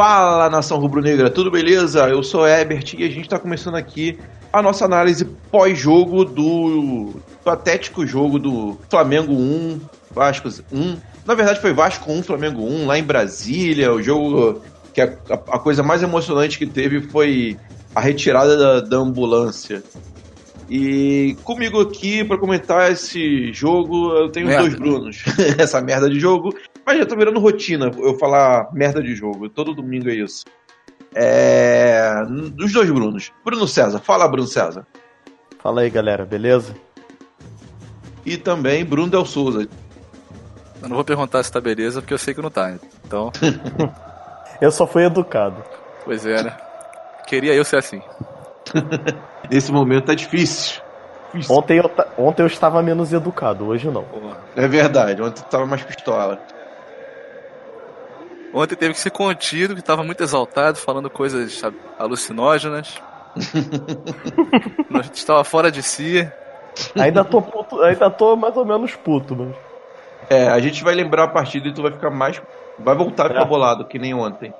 Fala nação rubro-negra, tudo beleza? Eu sou Ebert e a gente está começando aqui a nossa análise pós-jogo do patético jogo do Flamengo 1, Vasco 1. Na verdade foi Vasco 1, Flamengo 1, lá em Brasília. O jogo que a, a coisa mais emocionante que teve foi a retirada da, da ambulância. E comigo aqui para comentar esse jogo, eu tenho merda. dois Brunos. Essa merda de jogo. Mas já tô virando rotina eu falar merda de jogo. Todo domingo é isso. É. Dos dois Brunos. Bruno César. Fala, Bruno César. Fala aí, galera, beleza? E também Bruno Del Souza. Eu não vou perguntar se tá beleza, porque eu sei que não tá. Então. eu só fui educado. Pois é, né? Queria eu ser assim. Nesse momento tá difícil. Ontem, eu, ontem eu estava menos educado, hoje não. É verdade, ontem eu tava mais pistola. Ontem teve que ser contido, que estava muito exaltado, falando coisas alucinógenas. a gente estava fora de si. Ainda tô, puto, ainda tô mais ou menos puto, mas. É, a gente vai lembrar a partida e tu vai ficar mais. Vai voltar a ficar é. bolado, que nem ontem.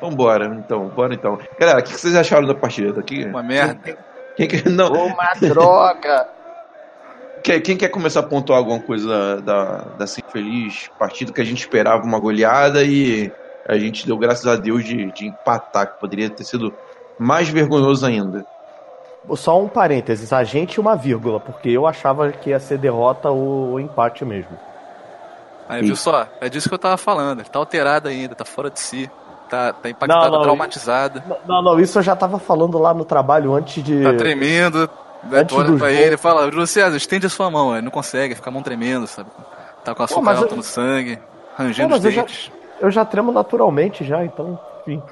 Vambora, então, bora então. Galera, o que vocês acharam da partida? Aqui? Uma merda. Quem, quem, não. Uma droga! Quem, quem, quer começar a pontuar alguma coisa da, da, dessa infeliz partida que a gente esperava uma goleada e a gente deu graças a Deus de, de empatar, que poderia ter sido mais vergonhoso ainda. Só um parênteses, a gente uma vírgula, porque eu achava que ia ser derrota ou empate mesmo. Aí, viu só? É disso que eu tava falando. Ele tá alterado ainda, tá fora de si. Tá, tá impactado, não, não, traumatizado. Não, não, isso eu já tava falando lá no trabalho antes de. Tá tremendo, olha pra ele e fala, Júlio César, estende a sua mão. Ele não consegue, fica a mão tremendo, sabe? Tá com a açúcar alta eu... no sangue, rangendo os dentes. Eu já, eu já tremo naturalmente já, então, enfim.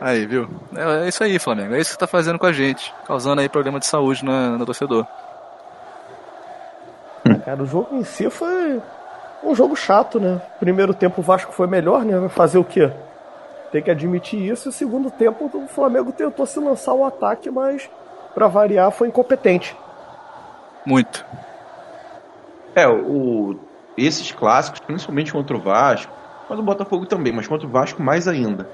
Aí, viu? É, é, isso aí, Flamengo. É isso que tá fazendo com a gente. Causando aí problema de saúde no, no torcedor. Ah, cara, o jogo em si foi um jogo chato, né? Primeiro tempo o Vasco foi melhor, né? Fazer o quê? Tem que admitir isso. E segundo tempo o Flamengo tentou se lançar o ataque, mas para variar, foi incompetente. Muito. É, o, esses clássicos, principalmente contra o Vasco, mas o Botafogo também, mas contra o Vasco mais ainda.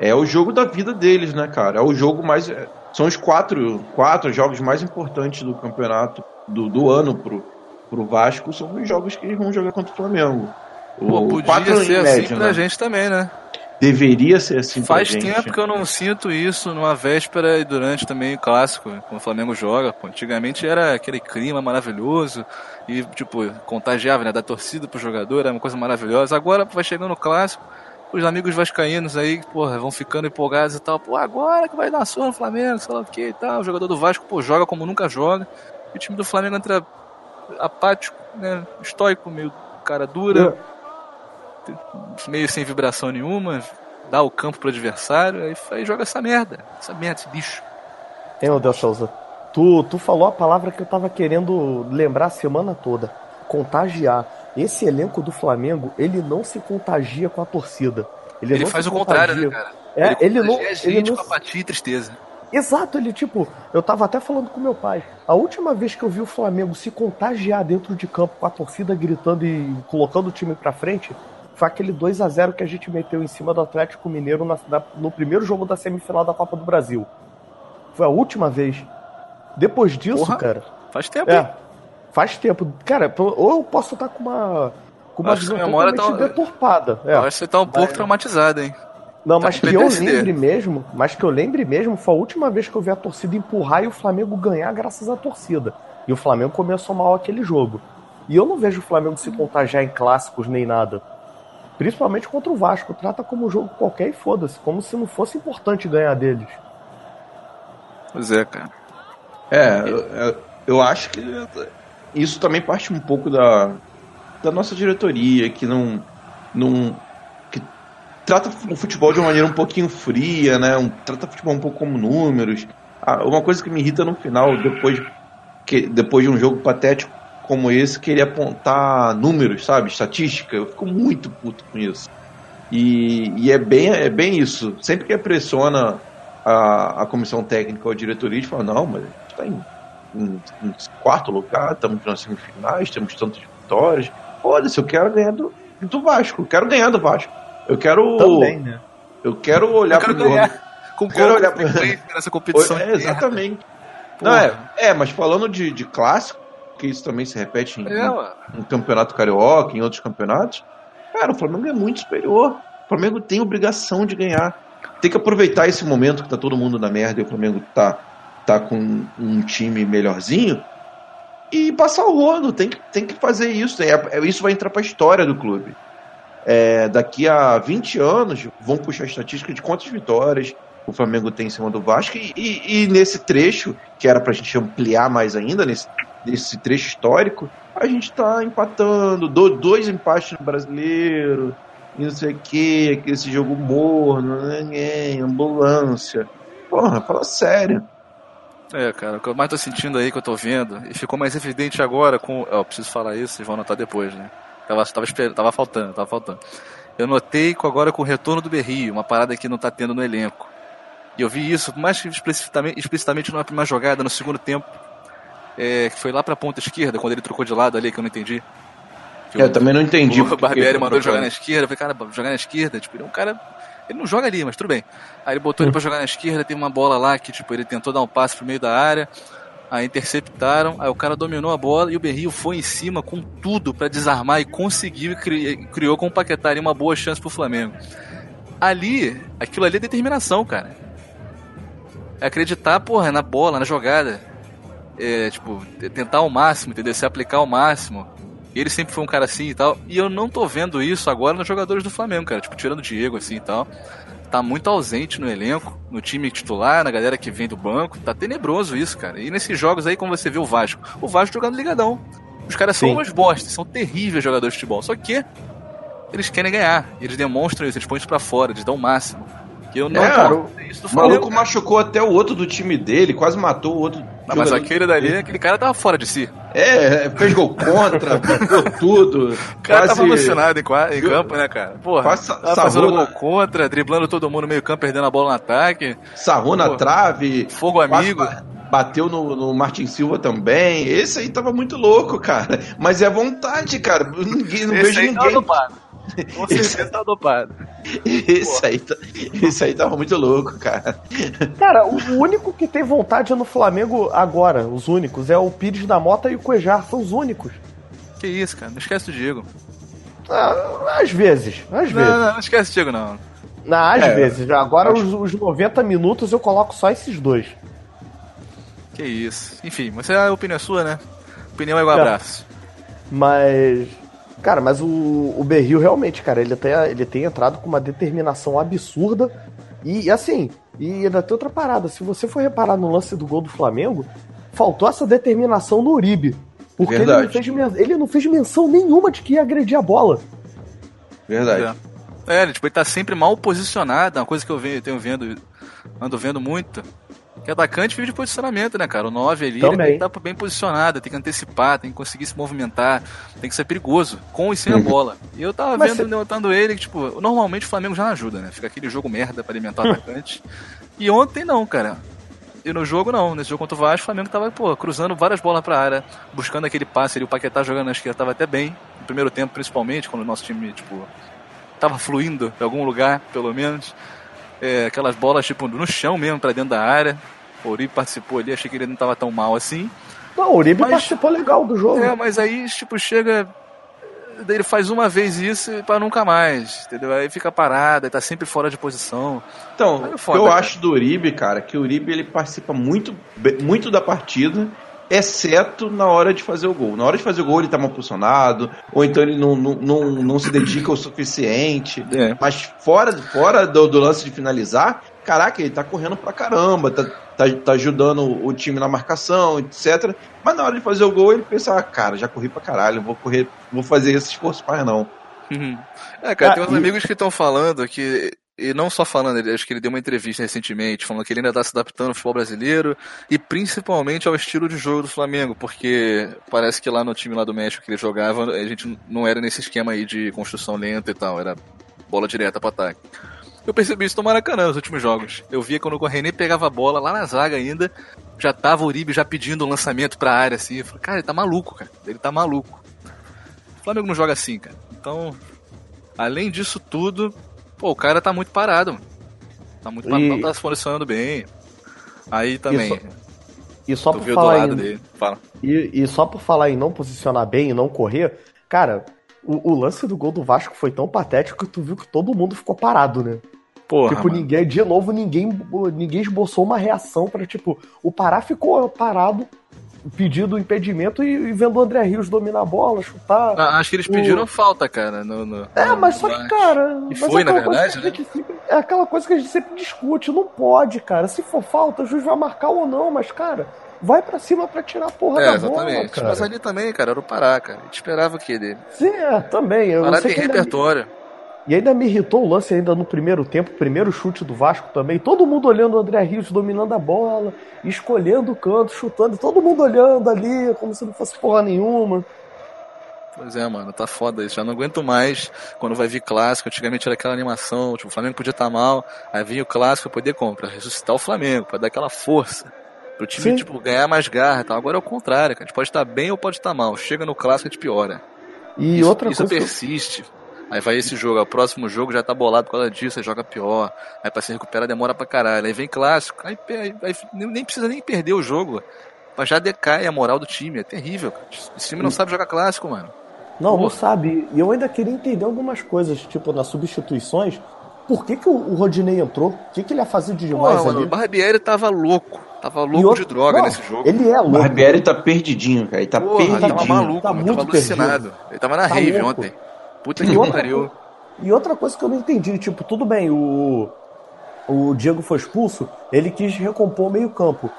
É o jogo da vida deles, né, cara? É o jogo mais. É, são os quatro, quatro jogos mais importantes do campeonato do, do ano pro, pro Vasco. São os jogos que eles vão jogar contra o Flamengo. O, Pô, podia ser assim média, pra né? gente também, né? Deveria ser assim Faz tempo que eu não sinto isso numa véspera e durante também o clássico, quando o Flamengo joga. Pô. Antigamente era aquele clima maravilhoso e, tipo, contagiava, né? Da torcida pro jogador, era uma coisa maravilhosa. Agora vai chegando o clássico, os amigos vascaínos aí, porra, vão ficando empolgados e tal. Pô, agora que vai dar surra no Flamengo, sei lá o que e tal. O jogador do Vasco, pô, joga como nunca joga. E o time do Flamengo entra apático, né? Estoico, meio cara dura. É meio sem vibração nenhuma, dá o campo pro adversário, aí, aí joga essa merda, essa merda, esse bicho. Hein, Deus, Souza? Tu, tu falou a palavra que eu tava querendo lembrar a semana toda. Contagiar. Esse elenco do Flamengo, ele não se contagia com a torcida. Ele, ele faz o contrário, né, cara? É, ele, ele não. A gente ele não... com apatia e tristeza. Exato, ele tipo, eu tava até falando com meu pai. A última vez que eu vi o Flamengo se contagiar dentro de campo com a torcida gritando e colocando o time pra frente foi aquele 2 a 0 que a gente meteu em cima do Atlético Mineiro na, na, no primeiro jogo da semifinal da Copa do Brasil. Foi a última vez. Depois disso, Porra, cara. Faz tempo. É, faz tempo. Cara, ou eu posso estar com uma. Com uma visão totalmente tá... deturpada. É. Acho que você tá um pouco traumatizado, hein? Não, tá mas que eu lembre mesmo, mas que eu lembre mesmo, foi a última vez que eu vi a torcida empurrar e o Flamengo ganhar graças à torcida. E o Flamengo começou mal aquele jogo. E eu não vejo o Flamengo se contagiar em clássicos nem nada. Principalmente contra o Vasco. Trata como um jogo qualquer e foda-se. Como se não fosse importante ganhar deles. Pois é, cara. É, eu, eu acho que isso também parte um pouco da, da nossa diretoria, que não. não que trata o futebol de uma maneira um pouquinho fria, né? Um, trata o futebol um pouco como números. Ah, uma coisa que me irrita no final, depois, que, depois de um jogo patético como esse querer apontar números, sabe? Estatística. Eu fico muito puto com isso. E, e é, bem, é bem isso. Sempre que pressiona a, a comissão técnica ou a diretoria, a gente fala, não, mas a gente está em, em, em, quarto lugar, estamos nas semifinais, temos tantas vitórias. Foda-se, eu quero ganhar do, do Vasco, eu quero ganhar do Vasco. Eu quero. Também, né? Eu quero olhar Eu quero pro meu. ganhar. Com Quero olhar pra pra- nessa competição. É, exatamente. Não, Porra. é, é, mas falando de, de clássico, que isso também se repete em, É, em campeonato carioca, em outros campeonatos, cara, o Flamengo é muito superior. O Flamengo tem obrigação de ganhar. Tem que aproveitar esse momento que tá todo mundo na merda e o Flamengo tá, tá com um time melhorzinho e passar o rodo. Tem que, tem que fazer isso. É, é- isso vai entrar pra história do clube. É, daqui a 20 anos vão puxar a estatística de quantas vitórias o Flamengo tem em cima do Vasco e, e- e nesse trecho, que era pra gente ampliar mais ainda, nesse, nesse trecho histórico, a gente tá empatando, do- dois empates no brasileiro, e não sei o que, esse jogo morno, né, né, ambulância. Porra, fala sério. É, cara, o que eu mais tô sentindo aí, que eu tô vendo, e ficou mais evidente agora com. Ó, eu preciso falar isso, vocês vão notar depois, né? Tava, tava, esper- tava faltando, tava faltando. Eu notei agora com o retorno do Berrio, uma parada que não tá tendo no elenco. E eu vi isso mais explicitamente, explicitamente numa primeira jogada, no segundo tempo, é, que foi lá pra ponta esquerda, quando ele trocou de lado ali, que eu não entendi. Que Eu o- também não entendi. o Barbieri ele mandou jogar na esquerda. Eu falei, cara, jogar na esquerda, tipo, ele é um cara. Ele não joga ali, mas tudo bem. Aí ele botou ele pra jogar na esquerda, tem uma bola lá que, tipo, ele tentou dar um passe pro meio da área. Aí interceptaram, aí o cara dominou a bola e o Berrio foi em cima com tudo pra desarmar e conseguiu e cri- criou com o Paquetá ali uma boa chance pro Flamengo. Ali, aquilo ali é determinação, cara. É acreditar, porra, na bola, na jogada. É, tipo, tentar ao máximo, entendeu? Se aplicar ao máximo. Ele sempre foi um cara assim e tal. E eu não tô vendo isso agora nos jogadores do Flamengo, cara. Tipo, tirando o Diego assim e tal. Tá muito ausente no elenco, no time titular, na galera que vem do banco. Tá tenebroso isso, cara. E nesses jogos aí, como você vê o Vasco. O Vasco jogando ligadão. Os caras são Sim. umas bostas, são terríveis jogadores de futebol. Só que eles querem ganhar. Eles demonstram isso, eles põem isso pra fora, eles dão o máximo. E eu não É, cara, O Flamengo. maluco machucou até o outro do time dele, quase matou o outro. Ah, mas aquele dali, aquele cara tava fora de si. É, fez gol contra, bateu tudo. O cara quase, tava emocionado em, em campo, né, cara? Porra, Quase tava fazendo gol na- contra, driblando todo mundo no meio campo, perdendo a bola no ataque. Sarrou na trave. Fogo amigo. ba- Bateu no, no Martin Silva também. Esse aí tava muito louco, cara. Mas é vontade, cara. Ninguém, não Esse vejo ninguém. Com certeza tava dopado. Esse aí, tá- esse aí tava muito louco, cara. Cara, o o único que tem vontade no Flamengo agora, os únicos, é o Pires da Mota e o Cuejar. São os únicos. Que isso, cara. Não esquece do Diego. Ah, às vezes, às Não, vezes. não, não esquece do Diego, não. Não, às É, vezes. Agora, acho- os, os 90 minutos eu coloco só esses dois. Que isso. Enfim, mas a opinião é sua, né? Opinião é igual É. abraço. Mas. Cara, mas o, o Berril realmente, cara, ele, até, ele tem entrado com uma determinação absurda. E assim, e ainda tem outra parada. Se você for reparar no lance do gol do Flamengo, faltou essa determinação no Uribe. Porque ele não, fez, ele não fez menção nenhuma de que ia agredir a bola. Verdade. É. É, ele, tipo, ele tá sempre mal posicionado, é uma coisa que eu venho, tenho vendo, ando vendo muito. Que atacante vive de posicionamento, né, cara? O 9 ali ele Também. tem que estar bem posicionado, tem que antecipar, tem que conseguir se movimentar, tem que ser perigoso, com e sem a bola. E eu tava Mas vendo, cê- notando ele, que, tipo, normalmente o Flamengo já não ajuda, né? Fica aquele jogo merda pra alimentar o atacante. E ontem não, cara. E no jogo não, nesse jogo contra o Vasco, o Flamengo tava, pô, cruzando várias bolas pra área, buscando aquele passe ali, o Paquetá jogando na esquerda tava até bem, no primeiro tempo principalmente, quando o nosso time, tipo, tava fluindo em algum lugar, pelo menos. É, aquelas bolas, tipo, no chão mesmo, pra dentro da área. O Uribe participou ali, achei que ele não tava tão mal assim. Não, o Uribe Mas- participou legal do jogo. É, mas aí, tipo, chega. Daí ele faz uma vez isso pra nunca mais, entendeu? Aí fica parado, aí tá sempre fora de posição. Então, é o foda, que eu cara. acho do Uribe, cara, que o Uribe ele participa muito, muito da partida, exceto na hora de fazer o gol. Na hora de fazer o gol ele tá mal posicionado, ou então ele não, não, não, não se dedica o suficiente. É. Mas fora, fora do, do lance de finalizar, caraca, ele tá correndo pra caramba, tá, tá, tá ajudando o time na marcação, etc. Mas na hora de fazer o gol ele pensa, ah, cara, já corri pra caralho, vou correr, vou fazer esse esforço mais não. Uhum. É, cara, Ah, tem uns e- amigos que estão falando que. E não só falando, ele- acho que ele deu uma entrevista recentemente, falando que ele ainda tá se adaptando ao futebol brasileiro e principalmente ao estilo de jogo do Flamengo, porque parece que lá no time lá do México que ele jogava, a gente não era nesse esquema aí de construção lenta e tal, era bola direta para ataque. Eu percebi isso no Maracanã nos últimos jogos. Eu via quando o René pegava a bola lá na zaga ainda, já tava o Uribe já pedindo um lançamento pra área assim. Eu falei, cara, ele tá maluco, cara. Ele tá maluco. O Flamengo não joga assim, cara. Então, além disso tudo, Pô, o cara tá muito parado, mano. Tá muito parado, E- não tá se posicionando bem. Aí também. E só tu por viu do falar lado em, dele. Fala. E, e só por falar em não posicionar bem e não correr, cara, o, o lance do gol do Vasco foi tão patético que tu viu que todo mundo ficou parado, né? Porra, tipo, mano. ninguém, de novo, ninguém, ninguém esboçou uma reação pra, tipo, o Pará ficou parado, pedindo impedimento e, e vendo o André Rios dominar a bola, chutar. Ah, Acho que eles o- pediram falta, cara. No, no- É, mas só que, cara. E foi, é na verdade, que gente fica- é aquela coisa que a gente sempre discute. Não pode, cara. Se for falta, o juiz vai marcar ou não, mas, cara, vai pra cima pra tirar a porra É, da exatamente. bola, cara. Mas ali também, cara, era o Pará, cara. A gente esperava o quê dele? Sim, é, também. Eu Pará tem que ainda- repertório. E ainda me irritou o lance ainda no primeiro tempo, primeiro chute do Vasco também. Todo mundo olhando o André Rios dominando a bola, escolhendo o canto, chutando, todo mundo olhando ali, como se não fosse porra nenhuma. Pois é, mano, tá foda isso. Já não aguento mais quando vai vir clássico. Antigamente era aquela animação, tipo, o Flamengo podia estar mal, aí vinha o clássico pra poder como? Pra ressuscitar o Flamengo, pra dar aquela força. Pro time, Sim. tipo, ganhar mais garra e tal. Agora é o contrário, cara. A gente pode estar bem ou pode estar mal. Chega no clássico, a gente piora. E isso, outra isso coisa. que eu- persiste. Aí vai esse jogo, aí o próximo jogo já tá bolado por causa disso, aí joga pior. Aí pra se recuperar demora pra caralho. Aí vem clássico, aí, pe- aí nem precisa nem perder o jogo. Mas já decai a moral do time. É terrível, cara. Esse time não sabe jogar clássico, mano. Não, não Porra. sabe. E eu ainda queria entender algumas coisas, tipo, nas substituições. Por que, que o o Rodinei entrou? O que, que ele ia fazer de demais Porra, mano, ali? o Barbieri tava louco. Tava louco outro- de droga Não, nesse jogo. Ele é O louco. Barbieri tá perdidinho, cara. Ele tá Porra, perdidinho. tava maluco, Tá mano, muito tava alucinado. Ele tava na Tá rave louco. ontem. Puta E que outra pariu. coisa- E outra coisa que eu não entendi, tipo, tudo bem, o, o Diego foi expulso, ele quis recompor o meio-campo.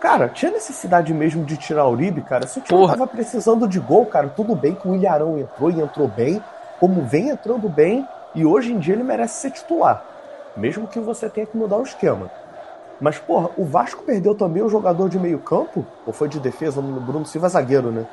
Cara, tinha necessidade mesmo de tirar o Uribe, cara. Se o time Porra. tava precisando de gol, cara, tudo bem que o Ilharão entrou e entrou bem, como vem entrando bem, e hoje em dia ele merece ser titular. Mesmo que você tenha que mudar o esquema. Mas, porra, o Vasco perdeu também o jogador de meio-campo? Ou foi de defesa? O Bruno Silva é zagueiro, né?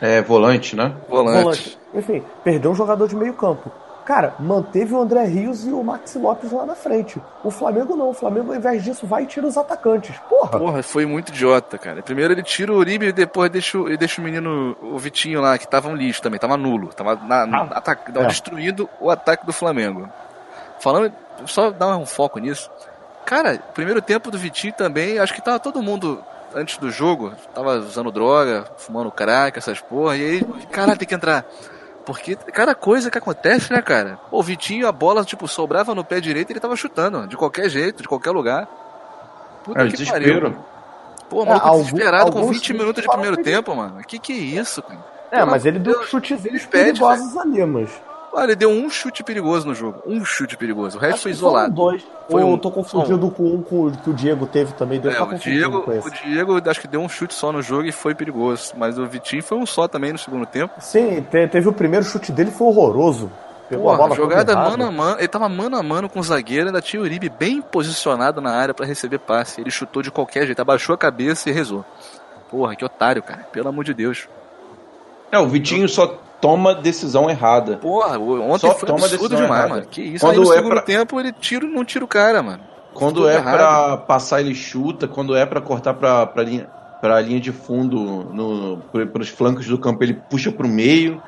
É, volante, né? Volante. Enfim, perdeu um jogador de meio campo. Cara, manteve o André Rios e o Maxi Lopes lá na frente. O Flamengo não. O Flamengo, ao invés disso, vai e tira os atacantes. Porra! Porra, foi muito idiota, cara. Primeiro ele tira o Uribe e depois deixa, ele deixa o menino, o Vitinho lá, que tava um lixo também, tava nulo. Tava, na, na- Ah, ataque, tava é. destruindo o ataque do Flamengo. Falando, só dar um foco nisso. Cara, primeiro tempo do Vitinho também, acho que tava todo mundo, antes do jogo, tava usando droga, fumando crack, essas porra, e aí, caralho, tem que entrar. Porque cada coisa que acontece, né, cara? Pô, o Vitinho, a bola, tipo, sobrava no pé direito e ele tava chutando, de qualquer jeito, de qualquer lugar. Puta É, que desespero. pariu. Pô, É, maluco algum- desesperado com alguns 20 chutes minutos de primeiro tempo, mano. Que que é isso, cara? É, Pelo mas ele deu pede, perigosos ali, mas. Olha, ele deu um chute perigoso no jogo. Um chute perigoso. O resto Acho foi isolado. dois. Foi Ou um. eu tô confundindo com um com o que o Diego teve também. Devo É, o Diego, o Diego acho que deu um chute só no jogo e foi perigoso. Mas o Vitinho foi um só também no segundo tempo. Sim, te- teve o primeiro chute dele, foi horroroso. Pegou a Porra, bola jogada mano a mano. Ele tava mano a mano com o zagueiro, ainda tinha o Uribe bem posicionado na área pra receber passe. Ele chutou de qualquer jeito, abaixou a cabeça e rezou. Porra, que otário, cara. Pelo amor de Deus. É, o Vitinho só toma decisão errada. Porra, ontem Só foi toma absurdo decisão demais, errada. mano. Que isso. Quando Aí no é segundo pra- tempo ele tira, não tira o cara, mano. Quando Tudo é errado. pra passar, ele chuta. Quando é pra cortar pra, pra, linha, pra linha de fundo, no, por, pelos flancos do campo, ele puxa pro meio.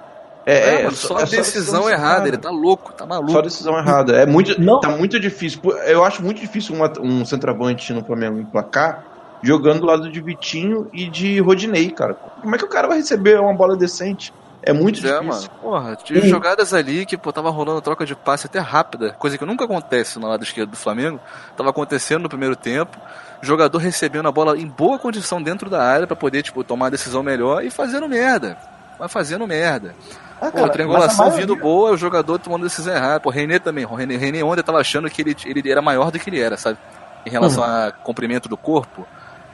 É, É, é, mano, só é decisão errada, ele tá louco, tá maluco. Só decisão errada. É muito, Não. tá muito difícil. Eu acho muito difícil um, um centroavante no Flamengo emplacar jogando do lado de Vitinho e de Rodinei, cara. Como é que o cara vai receber uma bola decente? É muito É, difícil. mano. Porra, tive Sim. jogadas ali que, pô, tava rolando troca de passe até rápida, coisa que nunca acontece no lado esquerdo do Flamengo. Tava acontecendo no primeiro tempo. Jogador recebendo a bola em boa condição dentro da área pra poder, tipo, tomar a decisão melhor e fazendo merda. Mas fazendo merda. Ah, Pô, cara, triangulação maioria- vindo boa, o jogador tomando decisão errada. Pô, René também. O René, René ontem tava achando que ele, ele era maior do que ele era, sabe? Em relação a comprimento do corpo.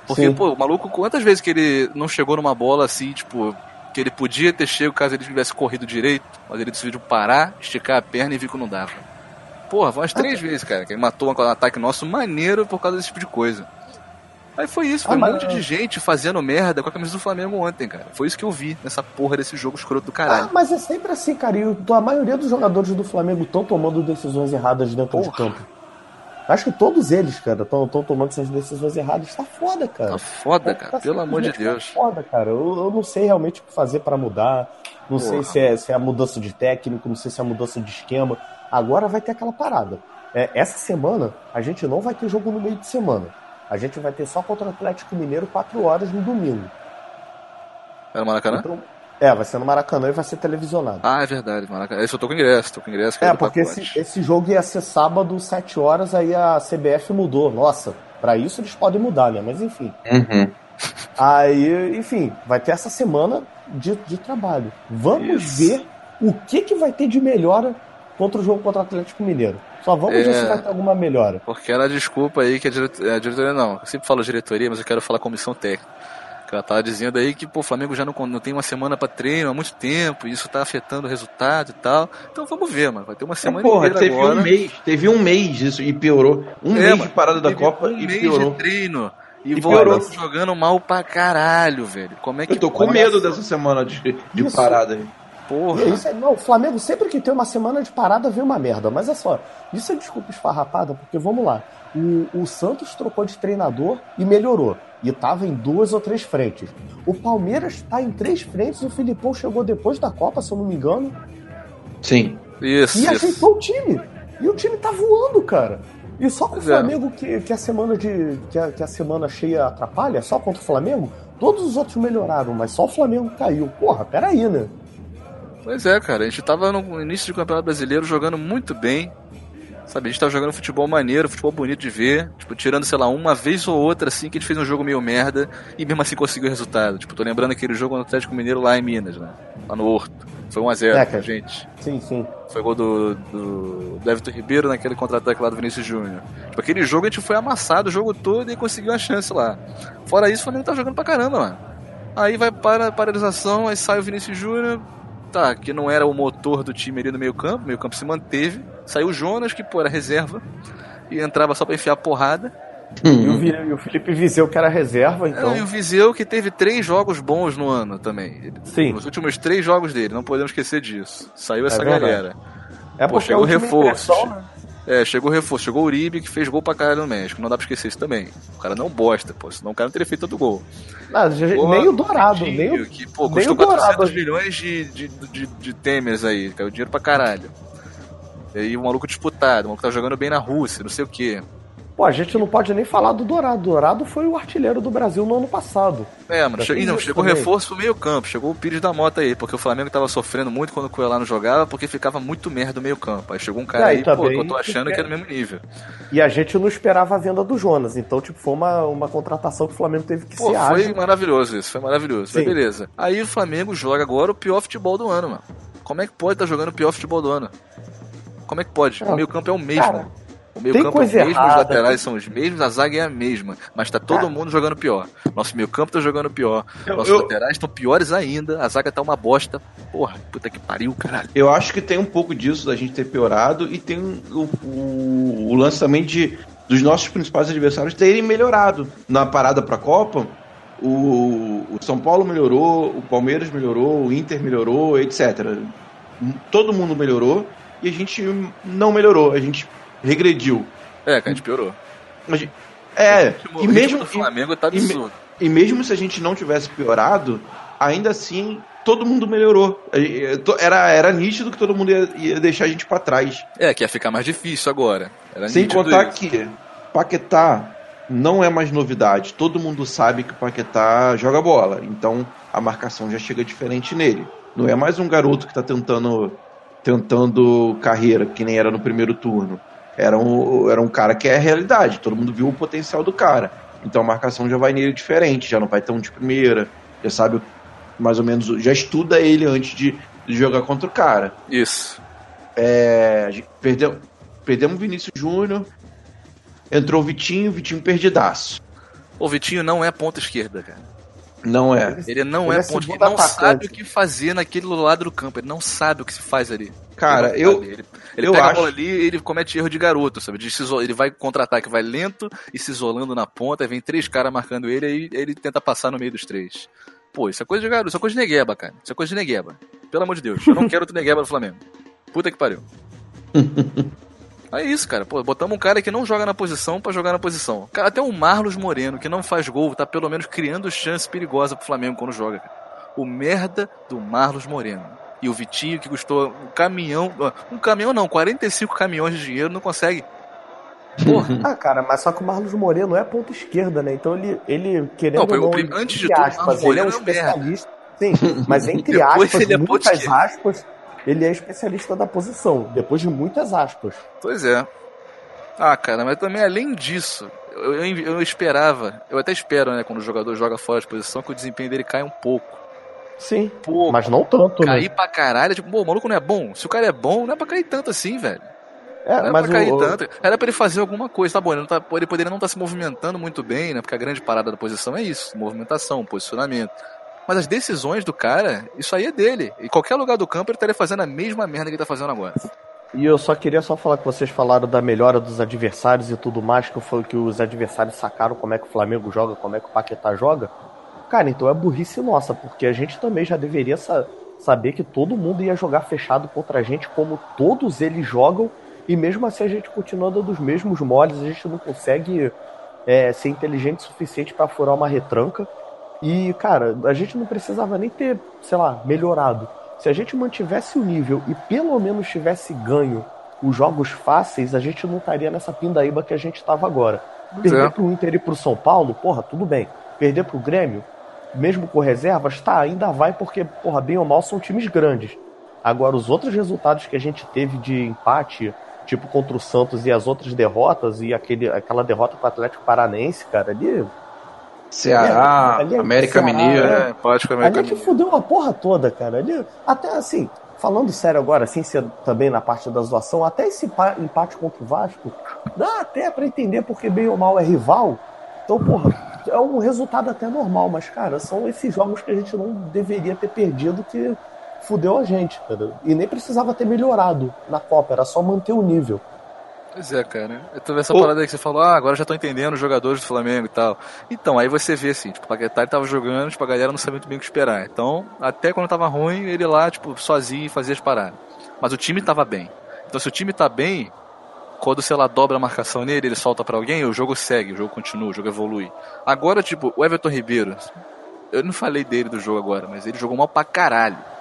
Porque, Sim. pô, o maluco, quantas vezes que ele não chegou numa bola assim, tipo, que ele podia ter chego caso ele tivesse corrido direito, mas ele decidiu parar, esticar a perna e viu que não dava. Porra, foi umas três vezes, cara, que ele matou um ataque nosso maneiro por causa desse tipo de coisa. Aí foi isso, foi Ah, um mas- monte de gente fazendo merda com a camisa do Flamengo ontem, cara. Foi isso que eu vi nessa porra desse jogo escroto do caralho. Ah, mas é sempre assim, cara. E a maioria dos jogadores do Flamengo estão tomando decisões erradas dentro de campo. Acho que todos eles, cara, estão tomando essas decisões erradas. Tá foda, cara. Tá foda, cara, Tá pelo amor de Deus. Tá foda, cara. Eu, eu não sei realmente o que fazer pra mudar. Não sei Porra. se é, se é a mudança de técnico, não sei se é a mudança de esquema. Agora vai ter aquela parada. É, essa semana, a gente não vai ter jogo no meio de semana. A gente vai ter só contra o Atlético Mineiro 4 horas no domingo. É no Maracanã? Então, é, vai ser no Maracanã e vai ser televisionado. Ah, é verdade, Maracanã. Esse eu tô com ingresso, tô com ingresso. É, porque esse, esse jogo ia ser sábado, 7 horas, aí a CBF mudou. Nossa, para isso eles podem mudar, né? Mas enfim. Uhum. Aí, enfim, vai ter essa semana de, de trabalho. Vamos Isso. ver o que, que vai ter de melhora contra o jogo contra o Atlético Mineiro. Só vamos ver É. se vai ter alguma melhora. Porque era a desculpa aí que a, direto- a diretoria não. Eu sempre falo diretoria, mas eu quero falar comissão técnica. Ela tava dizendo aí que pô, o Flamengo já não, não tem uma semana pra treino há muito tempo, e isso tá afetando o resultado e tal. Então vamos ver, mano. Vai ter uma semana Porra, inteira teve agora. um mês, teve um mês isso e piorou. Um É, mês mano, de parada da Copa um e mês piorou. de treino. E, E piorou. jogando mal pra caralho, velho. Como é que Eu tô com medo dessa semana de, de Isso. parada aí. Porra. É isso não, o Flamengo sempre que tem uma semana de parada vem uma merda. Mas é só, isso é desculpa esfarrapada, porque vamos lá. O, o Santos trocou de treinador e melhorou. E tava em duas ou três frentes. O Palmeiras tá em três frentes, o Filipão chegou depois da Copa, se eu não me engano, Sim. Isso, e isso. ajeitou o time. E o time tá voando, cara. E só com o é. Flamengo que, que a semana de. Que a, que a semana cheia atrapalha, só contra o Flamengo, todos os outros melhoraram, mas só o Flamengo caiu. Porra, peraí, né? Pois é, cara. A gente tava no início do Campeonato Brasileiro jogando muito bem. Sabe, a gente tava jogando futebol maneiro, futebol bonito de ver. Tipo, tirando, sei lá, uma vez ou outra, assim, que a gente fez um jogo meio merda e mesmo assim conseguiu o resultado. Tipo, tô lembrando aquele jogo no Atlético Mineiro lá em Minas, né? Lá no Horto. Foi 1x0 É, pra gente. Sim, sim. Foi gol do, do, do Everton Ribeiro naquele contra-ataque lá do Vinícius Júnior. Tipo, aquele jogo a gente foi amassado o jogo todo e conseguiu uma chance lá. Fora isso, o Flamengo tá jogando pra caramba, mano. Aí vai para a paralisação, aí sai o Vinícius Júnior, tá, que não era o motor do time ali no meio campo, o meio campo se manteve. Saiu o Jonas, que pô, era reserva, e entrava só pra enfiar porrada. E o, Vi- e o Felipe Viseu, que era reserva, então. E o Viseu, que teve três jogos bons no ano também. Ele- Sim. Nos últimos três jogos dele, não podemos esquecer disso. Saiu essa verdade. galera. É Pô, porque chegou é o time reforço. né? É, chegou o reforço, chegou o Uribe, que fez gol pra caralho no México. Não dá pra esquecer isso também. O cara não bosta, pô, senão o cara não teria feito tanto gol. Pô, nem o Dourado, nem o, que, pô, custou o Dourado. 400 milhões de, de, de, de temers aí, caiu dinheiro pra caralho. E aí o maluco disputado, o maluco tá jogando bem na Rússia, não sei o quê. Pô, a gente não pode nem falar do Dourado. Dourado foi o artilheiro do Brasil no ano passado. É, mano, che... não, chegou também. reforço pro meio campo, chegou o Pires da Mota aí, porque o Flamengo tava sofrendo muito quando o Coelho não jogava, porque ficava muito merda o meio campo. Aí chegou um cara É, aí, e pô, que eu tô achando que é no mesmo nível. E a gente não esperava a venda do Jonas. Então, tipo, foi uma, uma contratação que o Flamengo teve que Pô, ser foi ágil. maravilhoso isso, foi maravilhoso. Mas Sim. beleza. Aí o Flamengo joga agora o pior futebol do ano, mano. Como é que pode estar jogando o pior futebol do ano? Como é que pode? Ah, o meio campo é o mesmo. cara, o meio tem campo é o coisa mesmo, os errada, laterais tem- são os mesmos, a zaga é a mesma. Mas tá todo Cara. mundo jogando pior. Nosso meio campo tá jogando pior. Eu- Nossos eu- laterais estão piores ainda. A zaga tá uma bosta. Porra, puta que pariu, caralho. Eu acho que tem um pouco disso da gente ter piorado e tem o, o- o lance também de dos nossos principais adversários terem melhorado. Na parada pra Copa, o, o São Paulo melhorou, o Palmeiras melhorou, o Inter melhorou, etc. Todo mundo melhorou e a gente não melhorou, a gente regrediu. É, cara, a gente piorou. Gente- é, O e ritmo mesmo, do Flamengo tá e- e absurdo. e mesmo se a gente não tivesse piorado, ainda assim todo mundo melhorou. Era, era nítido que todo mundo ia, ia deixar a gente pra trás. É, que ia ficar mais difícil agora. Era Sem contar isso. que Paquetá não é mais novidade. Todo mundo sabe que o Paquetá joga bola. Então a marcação já chega diferente nele. Não é mais um garoto que está tentando, tentando carreira, que nem era no primeiro turno. Era um, era um cara que é a realidade. Todo mundo viu o potencial do cara. Então a marcação já vai nele diferente, já não vai tão de primeira. Já sabe mais ou menos, já estuda ele antes de, de jogar contra o cara. Isso. É, perdeu, perdemos o Vinícius Júnior, entrou o Vitinho, Vitinho perdidaço. O Vitinho não é ponta esquerda, cara. Não é. Ele não Ele é é esquerda. Não atacante. sabe o que fazer naquele lado do campo. Ele não sabe o que se faz ali. Cara, Ele eu. Ele, ele eu pega a acho- bola ali e ele comete erro de garoto, sabe? De ele vai contra-ataque, vai lento e se isolando na ponta, aí vem três caras marcando ele e ele tenta passar no meio dos três. Pô, isso é coisa de garoto, isso é coisa de negueba, cara. Isso é coisa de negueba. Pelo amor de Deus, eu não quero outro negueba no Flamengo. Puta que pariu. É isso, cara. Pô, botamos um cara que não joga na posição pra jogar na posição. Cara, até o Marlos Moreno, que não faz gol, tá pelo menos criando chance perigosa pro Flamengo quando joga, cara. O merda do Marlos Moreno. E o Vitinho, que custou um caminhão. Um caminhão não, 45 caminhões de dinheiro, não consegue. Porra. ah, cara, mas só que o Marlos Moreno é ponta esquerda, né? Então ele, ele querendo não, não, antes de tudo, aspas, ele é um é especialista. Sim, mas entre aspas, ele é muitas aspas, ele é especialista da posição, depois de muitas aspas. Pois é. Ah, cara, mas também além disso, eu, eu, eu, esperava, eu até espero, né, quando o jogador joga fora de posição, que o desempenho dele caia um pouco. Sim, Pô, mas não tanto, cair né? Cair pra caralho, tipo, pô, o maluco não é bom? Se o cara é bom, não é pra cair tanto assim, velho. É, não mas pra cair o... tanto. Era pra ele fazer alguma coisa, tá bom, ele, não tá, ele poderia não estar tá se movimentando muito bem, né, porque a grande parada da posição é isso, movimentação, posicionamento. Mas as decisões do cara, isso aí é dele. Em qualquer lugar do campo ele estaria fazendo a mesma merda que ele tá fazendo agora. E eu só queria só falar que vocês falaram da melhora dos adversários e tudo mais, que foi que os adversários sacaram como é que o Flamengo joga, como é que o Paquetá joga. Cara, então é burrice nossa, porque a gente também já deveria sa saber que todo mundo ia jogar fechado contra a gente, como todos eles jogam, e mesmo assim a gente continua dando os mesmos moles, a gente não consegue é, ser inteligente o suficiente para furar uma retranca. E, cara, a gente não precisava nem ter, sei lá, melhorado. Se a gente mantivesse o nível e pelo menos tivesse ganho os jogos fáceis, a gente não estaria nessa pindaíba que a gente estava agora. Perder é. pro Inter e pro São Paulo, porra, tudo bem. Perder pro Grêmio, mesmo com reservas, tá, ainda vai porque, porra, bem ou mal são times grandes. Agora, os outros resultados que a gente teve de empate, tipo contra o Santos e as outras derrotas, e aquele, aquela derrota com o Atlético Paranaense, cara, ali Ceará, ali, ali, América Ceará, Mineiro. É, América Ali é que fudeu uma porra toda, cara. Ali, até assim, falando sério agora, assim, ser também na parte da zoação, até esse empate contra o Vasco, dá até para entender porque bem ou mal é rival. Então, porra, é um resultado até normal, mas, cara, são esses jogos que a gente não deveria ter perdido que fudeu a gente, cara. E nem precisava ter melhorado na Copa, era só manter o nível. Pois é, cara. Eu essa parada aí que você falou, ah, agora já tô entendendo os jogadores do Flamengo e tal. Então, aí você vê assim, tipo, o Paquetá tava jogando, tipo, a galera não sabia muito bem o que esperar. Então, até quando tava ruim, ele lá, tipo, sozinho fazia as paradas. Mas o time tava bem. Então, se o time tá bem, quando, sei lá, dobra a marcação nele, ele solta para alguém, o jogo segue, o jogo continua, o jogo evolui. Agora, tipo, o Everton Ribeiro, eu não falei dele do jogo agora, mas ele jogou mal pra caralho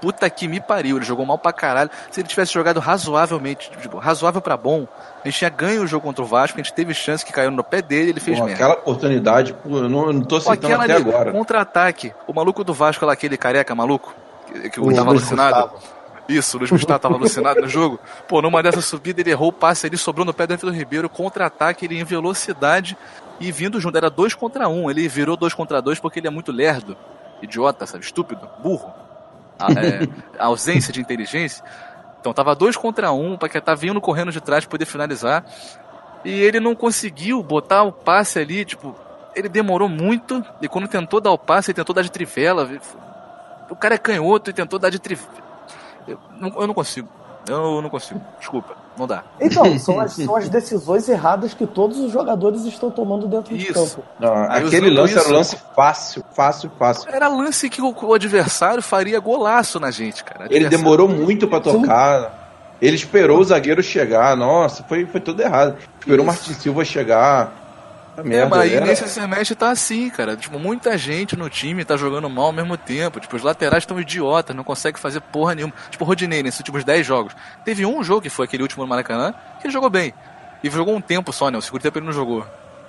puta que me pariu, ele jogou mal pra caralho. Se ele tivesse jogado razoavelmente, tipo, razoável pra bom, a gente tinha ganho o jogo contra o Vasco, a gente teve chance que caiu no pé dele ele fez pô, merda. Aquela oportunidade, pô, eu não, eu não tô aceitando até ali, agora. Contra-ataque, o maluco do Vasco lá, aquele careca maluco, que, que tava alucinado. Gustavo. Isso, o Luiz Gustavo tava alucinado no jogo. Pô, numa dessa subida ele errou o passe, ele sobrou no pé do Ribeiro, contra-ataque, ele em velocidade e vindo junto, era dois contra um. Ele virou dois contra dois porque ele é muito lerdo, idiota, sabe, estúpido, burro a, é, ausência de inteligência. Então tava dois contra um, o Paquetá vindo correndo de trás para poder finalizar. E ele não conseguiu botar o passe ali, tipo, ele demorou muito. E quando tentou dar o passe, ele tentou dar de trivela. O cara é canhoto e tentou dar de trivela. Eu, eu não consigo. Eu não consigo. Desculpa, não dá. Então, são as, são as decisões erradas que todos os jogadores estão tomando dentro isso. de campo. Não, aquele lance isso, era um lance fácil, fácil, fácil. Era lance que o, o adversário faria golaço na gente, cara. Ele demorou muito para tocar. Sim. Ele esperou o zagueiro chegar. Nossa, foi, foi tudo errado. Esperou o Martin Silva chegar. É, merda, é, mas aí era... nesse semestre tá assim, cara. Tipo, muita gente no time tá jogando mal ao mesmo tempo. Tipo, os laterais estão idiotas, não conseguem fazer porra nenhuma. Tipo, o Rodinei, nesses últimos 10 jogos. Teve um jogo, que foi aquele último no Maracanã, que ele jogou bem. E jogou um tempo só, né? O segundo tempo ele não jogou.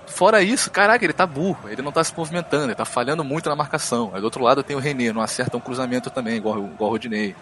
Fora isso, caraca, ele tá burro, ele não tá se movimentando, ele tá falhando muito na marcação. Aí do outro lado tem o René, não acerta um cruzamento também, igual, igual o Rodinei.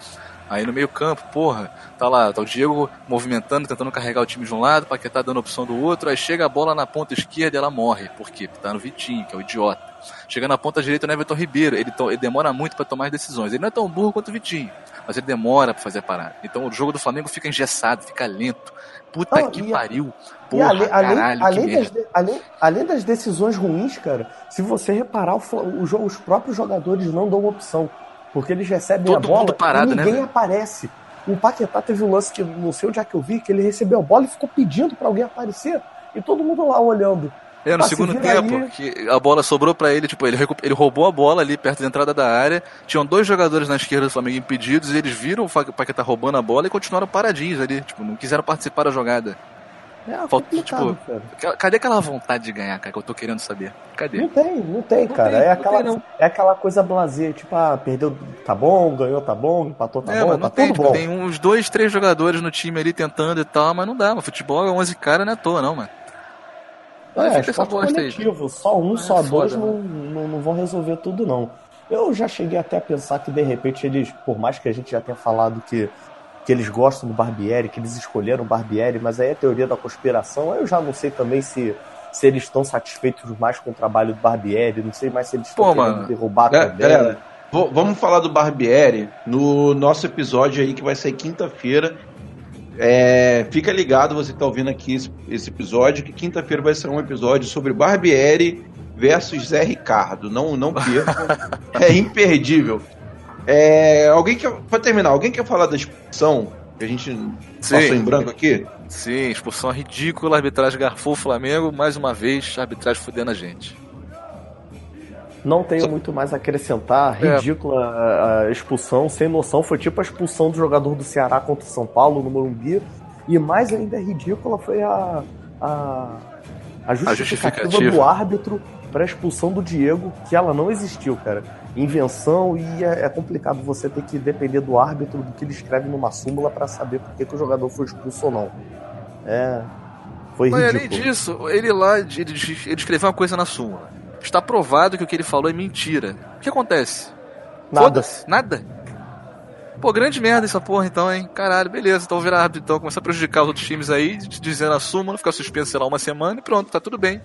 Aí no meio campo, porra, tá lá, tá o Diego movimentando, tentando carregar o time de um lado, Paquetá dando opção do outro, aí chega a bola na ponta esquerda e ela morre. Por quê? Porque tá no Vitinho, que é o idiota. Chega na ponta direita no Everton Ribeiro, ele, ele demora muito para tomar as decisões. Ele não é tão burro quanto o Vitinho, mas ele demora para fazer a parada. Então o jogo do Flamengo fica engessado, fica lento. Puta não, que pariu. Porra, além, caralho, além, das, além, além, das decisões ruins, cara, se você reparar, o, o, os próprios jogadores não dão opção. Porque eles recebem Todo a bola parado, e né, ninguém né, aparece. O Paquetá teve um lance que não sei onde é que eu vi, que ele recebeu a bola e ficou pedindo para alguém aparecer. E todo mundo lá olhando. É, no ah, segundo tempo, aí... que a bola sobrou para ele, tipo, ele, ele roubou a bola ali perto da entrada da área. Tinham dois jogadores na esquerda do Flamengo impedidos, e eles viram o Paquetá roubando a bola e continuaram paradinhos ali, tipo, não quiseram participar da jogada. É Falta, tipo, cara. Cadê aquela vontade de ganhar, cara, que eu tô querendo saber? Cadê? Não tem, não tem, Não cara. tem, é, aquela, tem, é aquela coisa blazer, tipo, ah, perdeu, tá bom, ganhou, tá bom, empatou, tá é, bom, tá não tem, tudo tipo, bom. tem uns dois, três jogadores no time ali tentando e tal, mas não dá, mano. Futebol é 11 caras, não é à toa, não, mano. É, fica essa bosta aí. coletivo, só um, É só foda, dois não, não, não vão resolver tudo, não. Eu já cheguei até a pensar que, de repente, eles, por mais que a gente já tenha falado que, que eles gostam do Barbieri, que eles escolheram o Barbieri, mas aí é teoria da conspiração, eu já não sei também se, se eles estão satisfeitos mais com o trabalho do Barbieri, não sei mais se eles estão querendo derrubar Ga- também. Galera, vamos falar do Barbieri no nosso episódio aí que vai sair quinta-feira. É, fica ligado, você que tá ouvindo aqui esse, esse episódio, que quinta-feira vai ser um episódio sobre Barbieri versus Zé Ricardo. Não, não percam. é imperdível. É, alguém quer, pra terminar, alguém quer falar da expulsão que a gente passou em branco aqui? Sim, expulsão ridícula, a arbitragem garfou o Flamengo, mais uma vez, a arbitragem fudendo a gente. Não tenho muito mais a acrescentar. É. Ridícula a- a expulsão, sem noção. Foi tipo a expulsão do jogador do Ceará contra o São Paulo no Morumbi. E mais ainda ridícula foi a, a, a justificativa, justificativa. do árbitro para a expulsão do Diego, que ela não existiu, cara. Invenção e é, é complicado você ter que depender do árbitro do que ele escreve numa súmula para saber por que, que o jogador foi expulso ou não. É. Foi Mas além ridículo. disso, ele lá, ele, ele escreveu uma coisa na súmula. Está provado que o que ele falou é mentira. O que acontece? Nada. Nada? Pô, grande merda essa porra então, hein? Caralho, beleza. Então virar árbitro, então, começar a prejudicar os outros times aí, dizendo a súmula, ficar suspenso, sei lá, uma semana e pronto, tá tudo bem.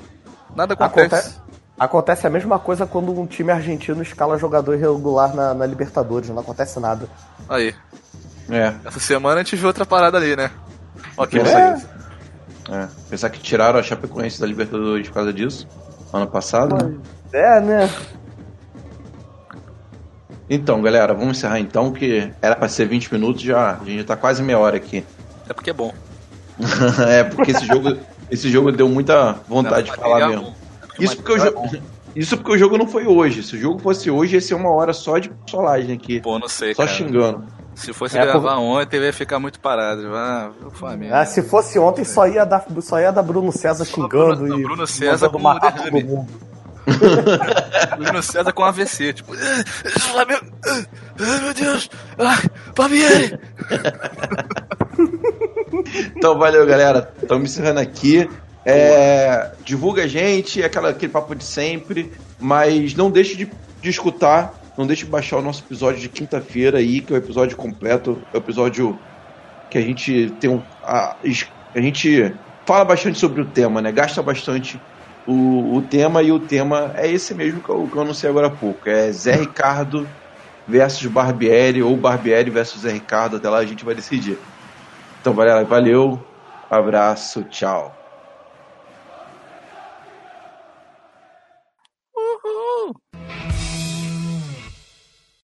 Nada acontece. Acontece, acontece a mesma coisa quando um time argentino escala jogador irregular na, na Libertadores, não acontece nada. Aí, É, essa semana a gente viu outra parada ali, né? Ok, É. beleza. é. Pensar que tiraram a Chapecoense da Libertadores por causa disso, ano passado. né? É, né? Então, galera, vamos encerrar então, que era pra ser 20 minutos, já, a gente já tá quase meia hora aqui. É porque é bom. é, porque esse jogo, esse jogo deu muita vontade de falar é mesmo. Isso porque, jogo, isso porque o jogo não foi hoje. Se o jogo fosse hoje, ia ser uma hora só de solagem aqui. Pô, não sei, Só cara. xingando. Se fosse É, gravar ontem, eu ia ficar muito parado. Ah, Flamengo. Ah, se fosse ontem, só ia dar, só ia dar Bruno César xingando Bruno- e Bruno César com derrame. mundo. Bruno César com AVC, tipo, "Ah, Flamengo, ah, ai meu Deus, ai. Então, valeu, galera. Estamos encerrando aqui. É, divulga a gente, aquela, aquele papo de sempre. Mas não deixe de, de escutar, não deixe de baixar o nosso episódio de quinta-feira aí, que é o episódio completo. É o episódio que a gente tem um. A, a gente fala bastante sobre o tema, né? Gasta bastante o, o tema, e o tema é esse mesmo que eu, que eu anunciei agora há pouco. É Zé Ricardo versus Barbieri, ou Barbieri versus Zé Ricardo. Até lá a gente vai decidir. Então, galera, valeu, abraço, tchau.